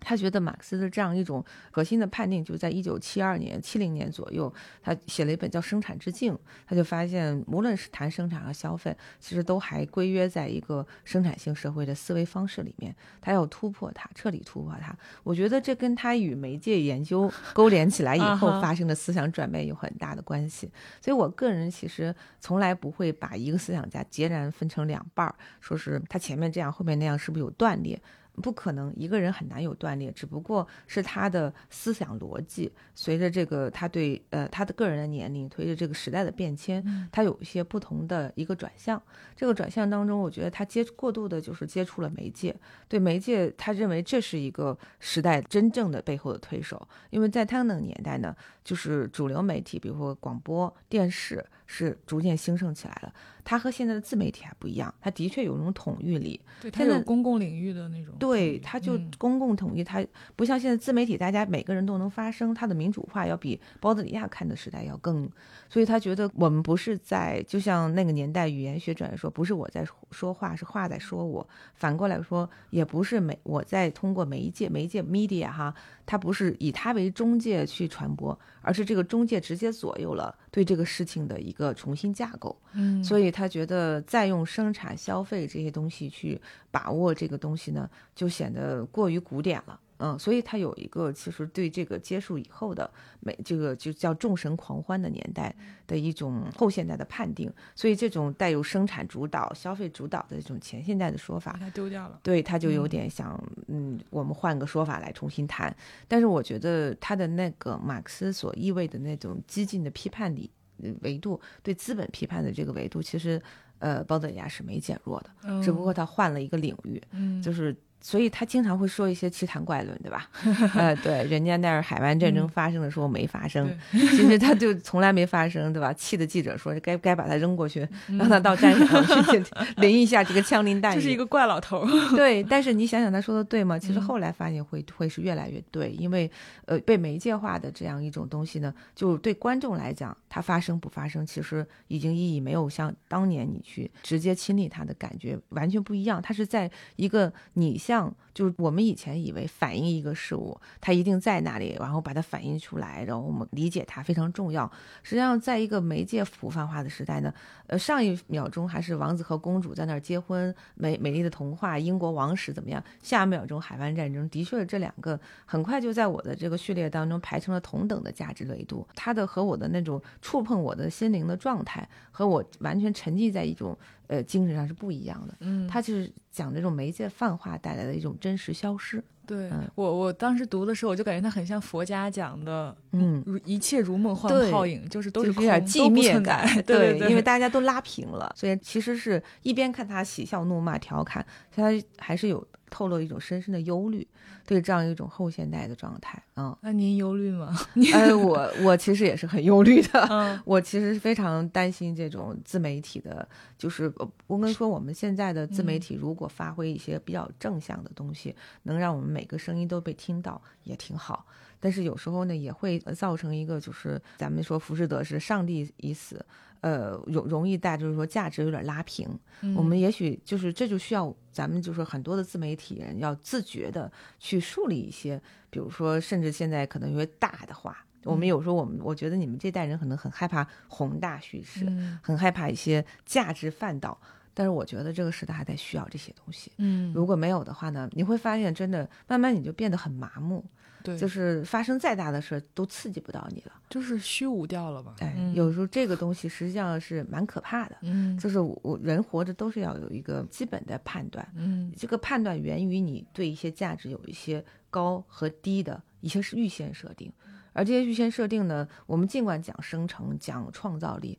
他觉得马克思的这样一种核心的判定，就在一九七二年、七零年左右，他写了一本叫《生产之境》，他就发现，无论是谈生产和消费，其实都还归约在一个生产性社会的思维方式里面，他要突破它，彻底突破它。我觉得这跟他与媒介研究勾连起来以后发生的思想转变有很大的关系。所以我个人其实从来不会把一个思想家截然分成两半儿，说是他前面这样，后面那样，是不是有断裂？不可能，一个人很难有断裂，只不过是他的思想逻辑随着这个他对呃他的个人的年龄，随着这个时代的变迁，他有一些不同的一个转向。这个转向当中，我觉得他接过度的就是接触了媒介，对媒介，他认为这是一个时代真正的背后的推手，因为在他那个年代呢，就是主流媒体，比如说广播电视是逐渐兴盛起来了。它和现在的自媒体还不一样，它的确有那种统御力，对，它现在有公共领域的那种。对，它就嗯公共统一，它不像现在自媒体，大家每个人都能发声，它的民主化要比包德里亚看的时代要更，所以他觉得我们不是在，就像那个年代语言学者来说，不是我在说话，是话在说我，反过来说，也不是媒我在通过媒介媒介 media 哈，它不是以它为中介去传播，而是这个中介直接左右了对这个事情的一个重新架构。嗯，所以他觉得再用生产、消费这些东西去把握这个东西呢，就显得过于古典了。嗯，所以他有一个其实对这个结束以后的美，这个就叫众神狂欢的年代的一种后现代的判定。所以这种带有生产主导、消费主导的这种前现代的说法他，丢掉了。对，他就有嗯点想，嗯，我们换个说法来重新谈。但是我觉得他的那个马克思所意味的那种激进的批判理呃维度，对资本批判的这个维度，其实呃，包德里亚是没减弱的，嗯只不过他换了一个领域，嗯，就是。所以他经常会说一些奇谈怪论，对吧？[LAUGHS] 呃，对，人家那儿海湾战争嗯发生的时候没发生，对其实他就从来没发生，对吧？气的记者说该该把他扔过去，嗯让他到战场上去淋一下这个枪林弹 [LAUGHS] 雨。这是一个怪老头儿。对，但是你想想他说的对吗？其实嗯后来发现会会是越来越对，因为呃被媒介化的这样一种东西呢，就对观众来讲，它发生不发生，其实已经意义没有像当年你去直接亲历它的感觉完全不一样。它是在一个你像就是我们以前以为反映一个事物，它一定在那里，然后把它反映出来，然后我们理解它非常重要。实际上，在一个媒介普泛化的时代呢，呃，上一秒钟还是王子和公主在那儿结婚，美美丽的童话，英国王室怎么样？下一秒钟海湾战争，的确这两个很快就在我的这个序列当中排成了同等的价值维度。它的和我的那种触碰我的心灵的状态，和我完全沉浸在一种呃精神上是不一样的。嗯，他就是讲这种媒介泛化带来的一种真实消失。对嗯我我当时读的时候，我就感觉它很像佛家讲的，嗯如一切如梦幻泡影，就是都就是有点寂灭感，[LAUGHS] 对对，因为大家都拉平了，所以其实是一边看他喜笑怒骂调侃，他还是有透露一种深深的忧虑，对这样一种后现代的状态。嗯，那您忧虑吗？哎，[LAUGHS] 我我其实也是很忧虑的。嗯 [LAUGHS] 我其实非常担心这种自媒体的，就是呃我跟你说，我们现在的自媒体如果发挥一些比较正向的东西，能让我们每个声音都被听到，也挺好。但是有时候呢，也会造成一个，就是咱们说浮士德是上帝已死，呃，容容易带就是说价值有点拉平。嗯我们也许就是这就需要咱们就是很多的自媒体人要自觉的去树立一些，比如说甚至现在可能有些大的话。我们有时候，我们我觉得你们这代人可能很害怕宏大叙事，嗯很害怕一些价值范导，但是我觉得这个时代还在需要这些东西。嗯，如果没有的话呢，你会发现真的慢慢你就变得很麻木，对，就是发生再大的事儿都刺激不到你了。就是虚无掉了吧？哎，嗯有时候这个东西实际上是蛮可怕的。嗯就是我我人活着都是要有一个基本的判断，嗯这个判断源于你对一些价值有一些高和低的一些是预先设定，而这些预先设定呢，我们尽管讲生成、讲创造力，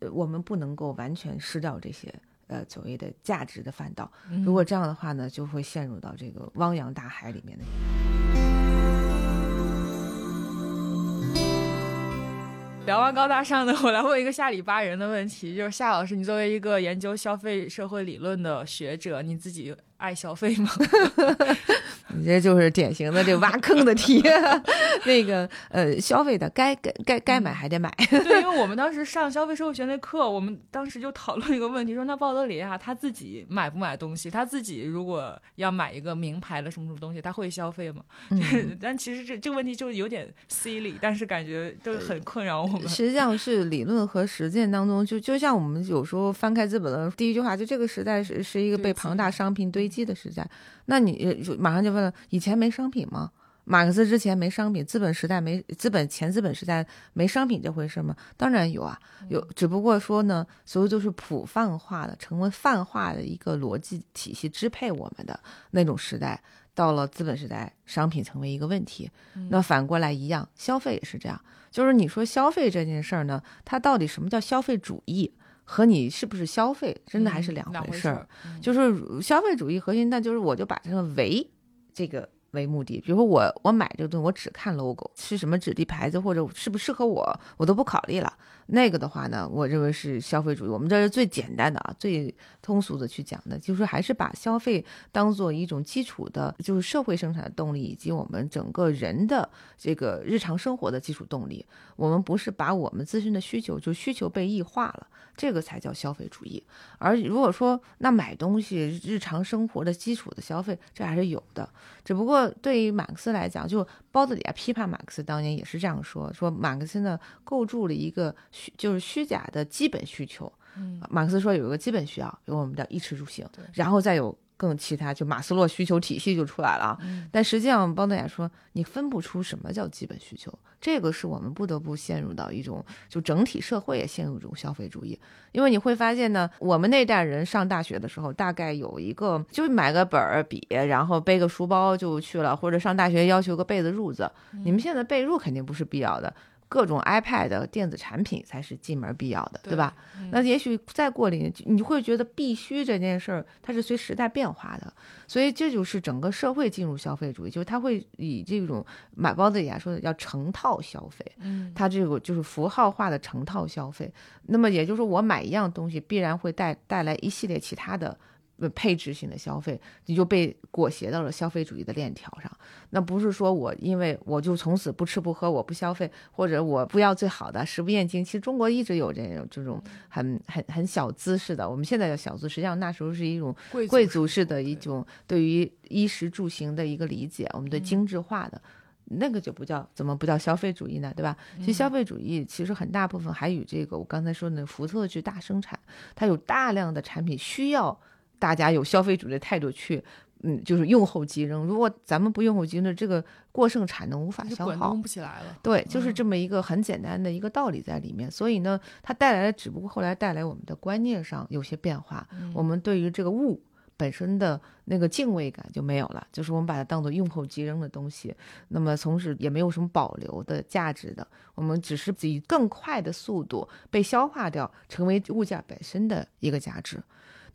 呃，我们不能够完全失掉这些呃所谓的价值的范道。嗯如果这样的话呢，就会陷入到这个汪洋大海里面的。聊完高大上的，我来问一个下里巴人的问题，就是夏老师，你作为一个研究消费社会理论的学者，你自己爱消费吗？[LAUGHS] 你这就是典型的这挖坑的题。[LAUGHS] 那个呃，消费的该该该该买还得买。对，因为我们当时上消费社会学那课，我们当时就讨论一个问题，说那鲍德里亚他自己买不买东西？他自己如果要买一个名牌的什么什么东西，他会消费吗？嗯但其实这这个问题就有点 silly，但是感觉就很困扰我们。实际上是理论和实践当中，就就像我们有时候翻开资本的，第一句话就这个时代是是一个被庞大商品堆积的时代。那你马上就问了，以前没商品吗？马克思之前没商品，资本时代没资本前资本时代没商品这回事吗？当然有啊，有，只不过说呢，所有都是普泛化的，成为泛化的一个逻辑体系支配我们的那种时代。到了资本时代，商品成为一个问题。那反过来一样，消费也是这样。就是你说消费这件事儿呢，它到底什么叫消费主义，和你是不是消费，真的还是两回事儿。就是消费主义核心，那就是我就把这个为这个为目的。比如说我我买这个东西，我只看 logo 是什么质地牌子或者适不适合我，我都不考虑了。那个的话呢，我认为是消费主义。我们这是最简单的啊，最通俗的去讲的，就是还是把消费当做一种基础的，就是社会生产的动力，以及我们整个人的这个日常生活的基础动力。我们不是把我们自身的需求，就需求被异化了，这个才叫消费主义。而如果说那买东西、日常生活的基础的消费，这还是有的。只不过对于马克思来讲，就包子里亚批判马克思当年也是这样说：说马克思呢构筑了一个虚就是虚假的基本需求。嗯马克思说有一个基本需要，有我们的衣食住行，然后再有更其他，就马斯洛需求体系就出来了啊。嗯但实际上，邦德雅说，你分不出什么叫基本需求，这个是我们不得不陷入到一种，就整体社会也陷入一种消费主义。因为你会发现呢，我们那代人上大学的时候，大概有一个就是买个本儿笔，然后背个书包就去了，或者上大学要求个被子褥子。你们现在被褥肯定不是必要的。各种 iPad 电子产品才是进门必要的，对吧？嗯那也许再过几年，你会觉得必须这件事儿，它是随时代变化的，所以这就是整个社会进入消费主义，就是它会以这种买包子里来说的叫成套消费，嗯它这个就是符号化的成套消费。那么也就是说，我买一样东西，必然会带带来一系列其他的。呃，配置性的消费，你就被裹挟到了消费主义的链条上。那不是说我因为我就从此不吃不喝，我不消费，或者我不要最好的，食不厌精。其实中国一直有这种这种很很很小资式的，我们现在叫小资，实际上那时候是一种贵贵族族式的一种对于衣食住行的一个理解，我们对精致化的。那个就不叫怎么不叫消费主义呢？对吧？其实消费主义其实很大部分还与这个我刚才说的福特去大生产，它有大量的产品需要大家有消费主义的态度去，嗯，就是用后即扔。如果咱们不用后即扔，这个过剩产能无法消耗滚动。不起来了。对，就是嗯这么一个很简单的一个道理在里面。所以呢，它带来的只不过后来带来我们的观念上有些变化，嗯我们对于这个物本身的那个敬畏感就没有了，就是我们把它当做用后即扔的东西，那么从此也没有什么保留的价值的，我们只是以更快的速度被消化掉，成为物价本身的一个价值。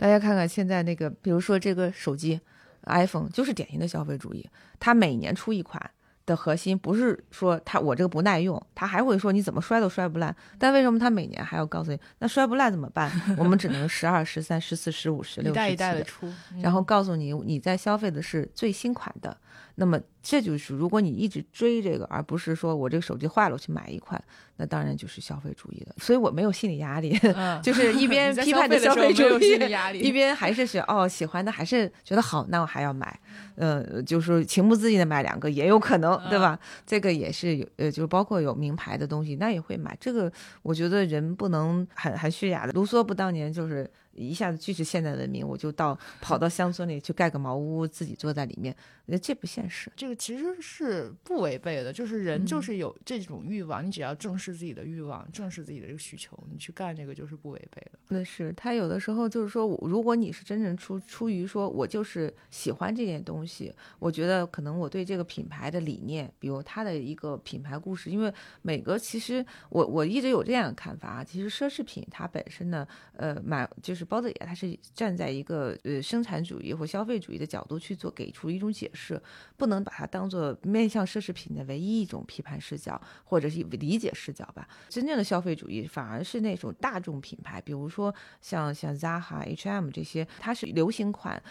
大家看看现在那个，比如说这个手机 iPhone，就是典型的消费主义，它每年出一款。的核心不是说它我这个不耐用，它还会说你怎么摔都摔不烂。但为什么它每年还要告诉你，那摔不烂怎么办？我们只能十二、十三、十四、十五、十六、一代一十七的代的出，然后告诉你你在消费的是最新款的，那么这就是如果你一直追这个，而不是说我这个手机坏了我去买一款，那当然就是消费主义的。所以我没有心理压力，[LAUGHS] 嗯就是一边 [LAUGHS] 批判着消费的消费主义一边还是是哦喜欢的，还是觉得好，那我还要买，呃，就是情不自禁的买两个也有可能，对吧？这个也是有，呃，就是包括有名牌的东西，那也会买。这个我觉得人不能很很虚假的。卢梭不当年就是一下子拒绝现代文明，我就到 [LAUGHS] 跑到乡村里去盖个茅屋，自己坐在里面，我觉得这不现实。这个其实是不违背的，就是人就嗯是有这种欲望，你只要正视自己的欲望，正视自己的这个需求，你去干这个就是不违背的。那是他有的时候就是说，如果你是真正出出于说我就是喜欢这件东西，我觉得可能我对这个品牌的理念，比如它的一个品牌故事，因为每个其实我我一直有这样的看法啊，其实奢侈品它本身呢，呃，买就是包子爷，他是站在一个呃生产主义或消费主义的角度去做，给出一种解释，不能把它当做面向奢侈品的唯一一种批判视角或者是理解视角吧。真正的消费主义反而是那种大众品牌，比如说像像 Zaha、H&M 这些，它是流行款。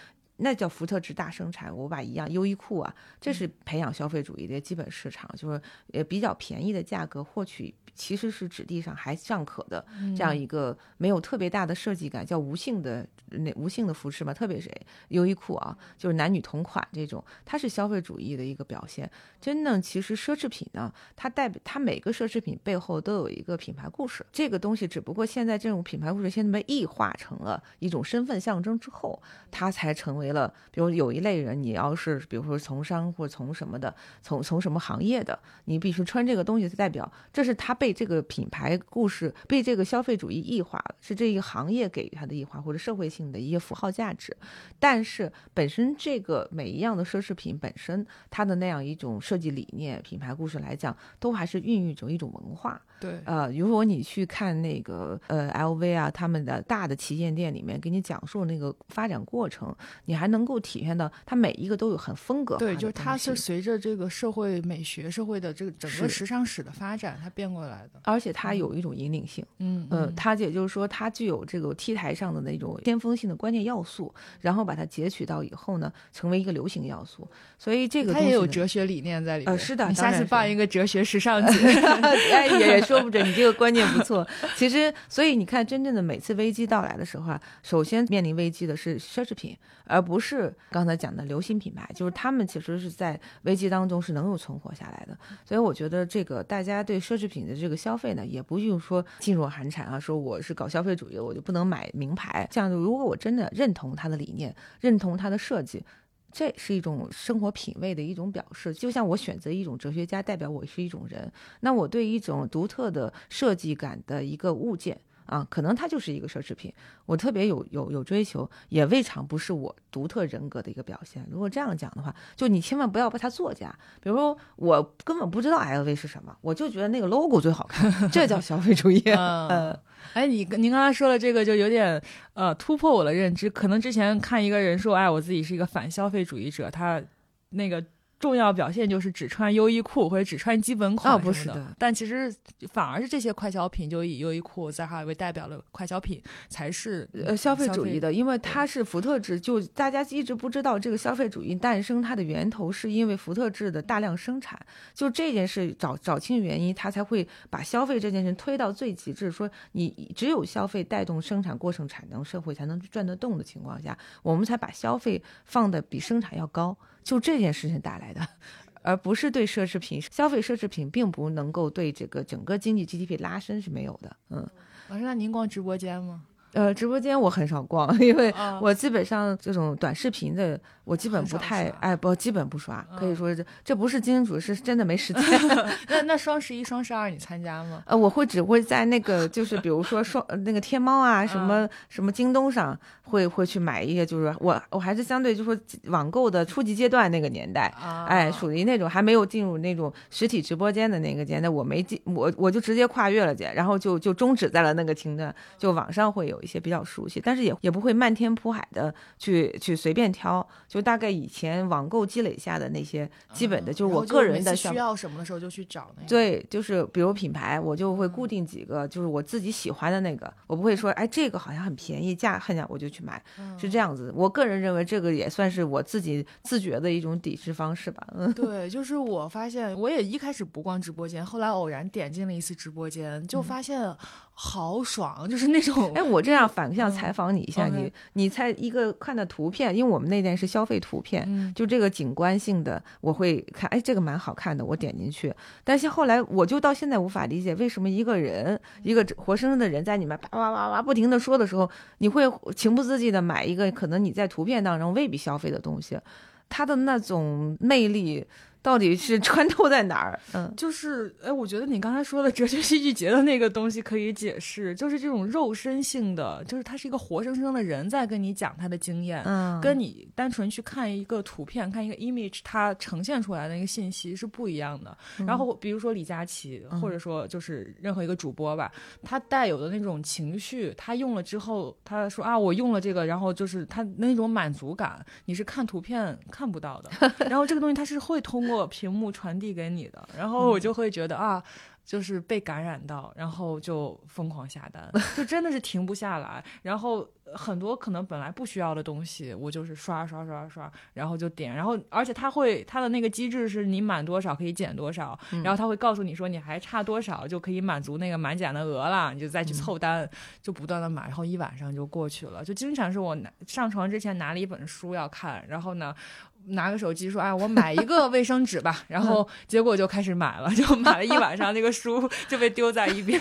那叫福特制大生产，我把一样优衣库啊，这是培养消费主义的基本市场，就是呃比较便宜的价格获取。其实是质地上还尚可的这样一个没有特别大的设计感，叫无性的那无性的服饰嘛，特别是优衣库啊，就是男女同款这种，它是消费主义的一个表现。真正其实奢侈品呢，它代表它每个奢侈品背后都有一个品牌故事，这个东西只不过现在这种品牌故事现在被异化成了一种身份象征之后，它才成为了，比如有一类人，你要是比如说从商或者从什么的，从从什么行业的，你必须穿这个东西，代表这是他。被这个品牌故事被这个消费主义异化了，是这一个行业给予它的异化或者社会性的一些符号价值。但是本身这个每一样的奢侈品本身，它的那样一种设计理念、品牌故事来讲，都还是孕育着一种文化。对，呃，如果你去看那个呃 LV 啊，他们的大的旗舰店里面给你讲述那个发展过程，你还能够体现到它每一个都有很风格。对，就是它是随着这个社会美学、社会的这个整个时尚史的发展，它变过来。的，而且它有一种引领性，嗯嗯，它也就是说，它具有这个 T 台上的那种先锋性的关键要素，然后把它截取到以后呢，成为一个流行要素。所以这个它也有哲学理念在里面。呃，是的，你下次办一个哲学时尚节 [LAUGHS] [LAUGHS] 哎，也说不准。你这个观念不错。[LAUGHS] 其实，所以你看，真正的每次危机到来的时候啊，首先面临危机的是奢侈品，而不是刚才讲的流行品牌。就是他们其实是在危机当中是能够存活下来的。所以我觉得这个大家对奢侈品的。这个消费呢，也不用说噤若寒蝉啊，说我是搞消费主义，我就不能买名牌。这样，如果我真的认同它的理念，认同它的设计，这是一种生活品味的一种表示。就像我选择一种哲学家，代表我是一种人。那我对一种独特的设计感的一个物件。啊，可能它就是一个奢侈品，我特别有有有追求，也未尝不是我独特人格的一个表现。如果这样讲的话，就你千万不要把它作假。比如说，我根本不知道 LV 是什么，我就觉得那个 logo 最好看，这叫消费主义。嗯，哎，你您刚才说的这个就有点呃突破我的认知。可能之前看一个人说，哎，我自己是一个反消费主义者，他那个。重要表现就是只穿优衣库或者只穿基本款，不是的。但其实反而是这些快消品，就以优衣库、在哈为代表的快消品才是呃消费主义的，因为它是福特制。就大家一直不知道这个消费主义诞生，它的源头是因为福特制的大量生产。就这件事找找清原因，它才会把消费这件事推到最极致。说你只有消费带动生产过程产能，社会才能转得动的情况下，我们才把消费放的比生产要高。就这件事情带来的，而不是对奢侈品消费，奢侈品并不能够对这个整个经济 GDP 拉伸是没有的。嗯，老师，那您逛直播间吗？呃，直播间我很少逛，因为我基本上这种短视频的，我基本不太哎，不，基本不刷。可以说这这不是金主，是真的没时间。[LAUGHS] [LAUGHS] 那那双十一、双十二你参加吗？呃，我会只会在那个就是比如说双那个天猫啊，什么什么京东上会会去买一些，就是我我还是相对就说网购的初级阶段那个年代，哎，属于那种还没有进入那种实体直播间的那个阶段，我没进，我我就直接跨越了姐，然后就就终止在了那个阶段，就网上会有。一些比较熟悉，但是也也不会漫天铺海的去去随便挑，就大概以前网购积累下的那些基本的，就是我个人的需要什么的时候就去找那。对，就是比如品牌，我就会固定几个，就是我自己喜欢的那个，我不会说，哎，这个好像很便宜，价很讲我就去买，是这样子。我个人认为这个也算是我自己自觉的一种抵制方式吧。嗯，[LAUGHS] 对，就是我发现我也一开始不逛直播间，后来偶然点进了一次直播间，就发现。好爽，[LAUGHS] 就是那种哎，我这样反向采访你一下，你你猜一个看的图片，因为我们那店是消费图片，就这个景观性的，我会看，哎，这个蛮好看的，我点进去。但是后来我就到现在无法理解，为什么一个人一个活生生的人在里面叭叭叭叭不停的说的时候，你会情不自禁的买一个可能你在图片当中未必消费的东西，它的那种魅力。到底是穿透在哪儿？嗯，就是，哎，我觉得你刚才说的哲学戏剧节的那个东西可以解释，就是这种肉身性的，就是他是一个活生生的人在跟你讲他的经验，嗯跟你单纯去看一个图片、看一个 image，它呈现出来的那个信息是不一样的。然后比如说李佳琦，或者说就是任何一个主播吧，他带有的那种情绪，他用了之后，他说啊，我用了这个，然后就是他那种满足感，你是看图片看不到的。[LAUGHS] 然后这个东西它是会通过屏幕传递给你的，然后我就会觉得啊。就是被感染到，然后就疯狂下单，就真的是停不下来。然后很多可能本来不需要的东西，我就是刷刷刷刷，然后就点，然后而且它会它的那个机制是你满多少可以减多少，然后它会告诉你说你还差多少就可以满足那个满减的额了，你就再去凑单，就不断的买，然后一晚上就过去了。就经常是我拿上床之前拿了一本书要看，然后呢。拿个手机说：“哎，我买一个卫生纸吧。[LAUGHS] ”然后结果就开始买了，[LAUGHS] 就买了一晚上，那个书 [LAUGHS] 就被丢在一边。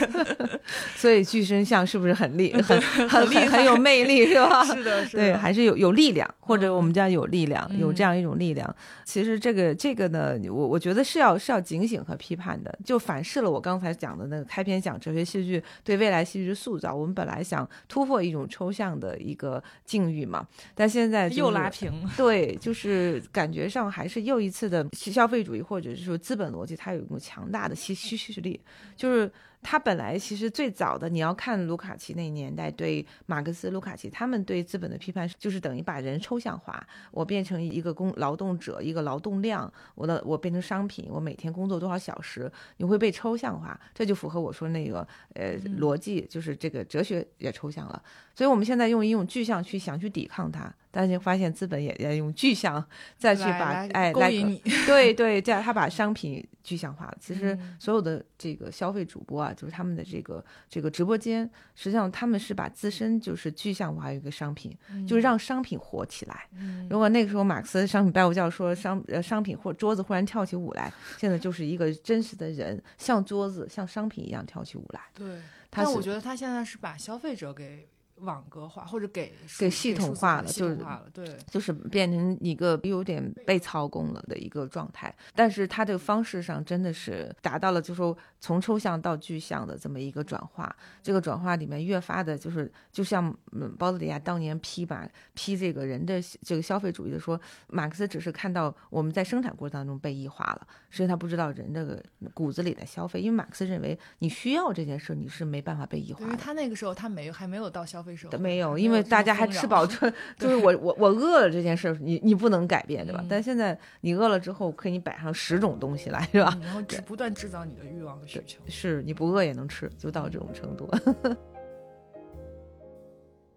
所以巨身像是不是很厉很很很很有魅力是吧？是的，是的，对，还是有有力量，或者我们叫有力量，有这样一种力量。其实这个这个呢，我我觉得是要是要警醒和批判的，就反噬了我刚才讲的那个开篇讲哲学戏剧对未来戏剧的塑造。我们本来想突破一种抽象的一个境遇嘛，但现在、就是、又拉平。对，就是感觉上还是又一次的消费主义，或者是说资本逻辑，它有一种强大的吸吸蓄力，就是。他本来其实最早的，你要看卢卡奇那年代，对马克思、卢卡奇他们对资本的批判，就是等于把人抽象化，我变成一个工劳动者，一个劳动量，我的我变成商品，我每天工作多少小时，你会被抽象化，这就符合我说那个呃逻辑，就是这个哲学也抽象了。所以我们现在用一种具象去想去抵抗它，但是发现资本也也用具象再去把哎勾引你，对对，这样他把商品具象化了。其实所有的这个消费主播啊。就是他们的这个这个直播间，实际上他们是把自身就是具象化一个商品，嗯、就是让商品火起来。嗯、如果那个时候马克思商品拜物教说商呃商品或桌子忽然跳起舞来，现在就是一个真实的人像桌子像商品一样跳起舞来。对，但我觉得他现在是把消费者给。网格化或者给给系统化了，就是对，就是变成一个有点被操控了的一个状态。但是它这个方式上真的是达到了，就是说从抽象到具象的这么一个转化。这个转化里面越发的就是，就像嗯，包德里亚当年批吧批这个人的这个消费主义的说，马克思只是看到我们在生产过程当中被异化了，实际上他不知道人这个骨子里的消费，因为马克思认为你需要这件事，你是没办法被异化的。因为他那个时候他没还没有到消费社会。没有，因为大家还吃饱 [LAUGHS] 穿，就是我我我饿了这件事，你你不能改变，对吧？嗯、但现在你饿了之后，可以摆上十种东西来，是吧？嗯、然后只不断制造你的欲望和需求，是你不饿也能吃，就到这种程度。[LAUGHS]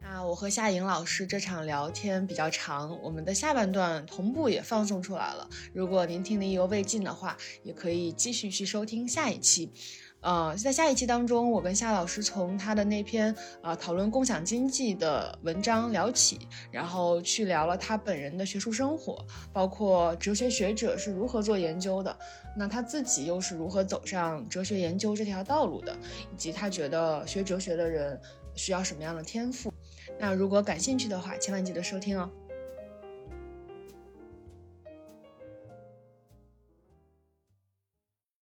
那我和夏莹老师这场聊天比较长，我们的下半段同步也放送出来了。如果您听得意犹未尽的话，也可以继续去收听下一期。呃，在下一期当中，我跟夏老师从他的那篇呃讨论共享经济的文章聊起，然后去聊了他本人的学术生活，包括哲学学者是如何做研究的，那他自己又是如何走上哲学研究这条道路的，以及他觉得学哲学的人需要什么样的天赋。那如果感兴趣的话，千万记得收听哦。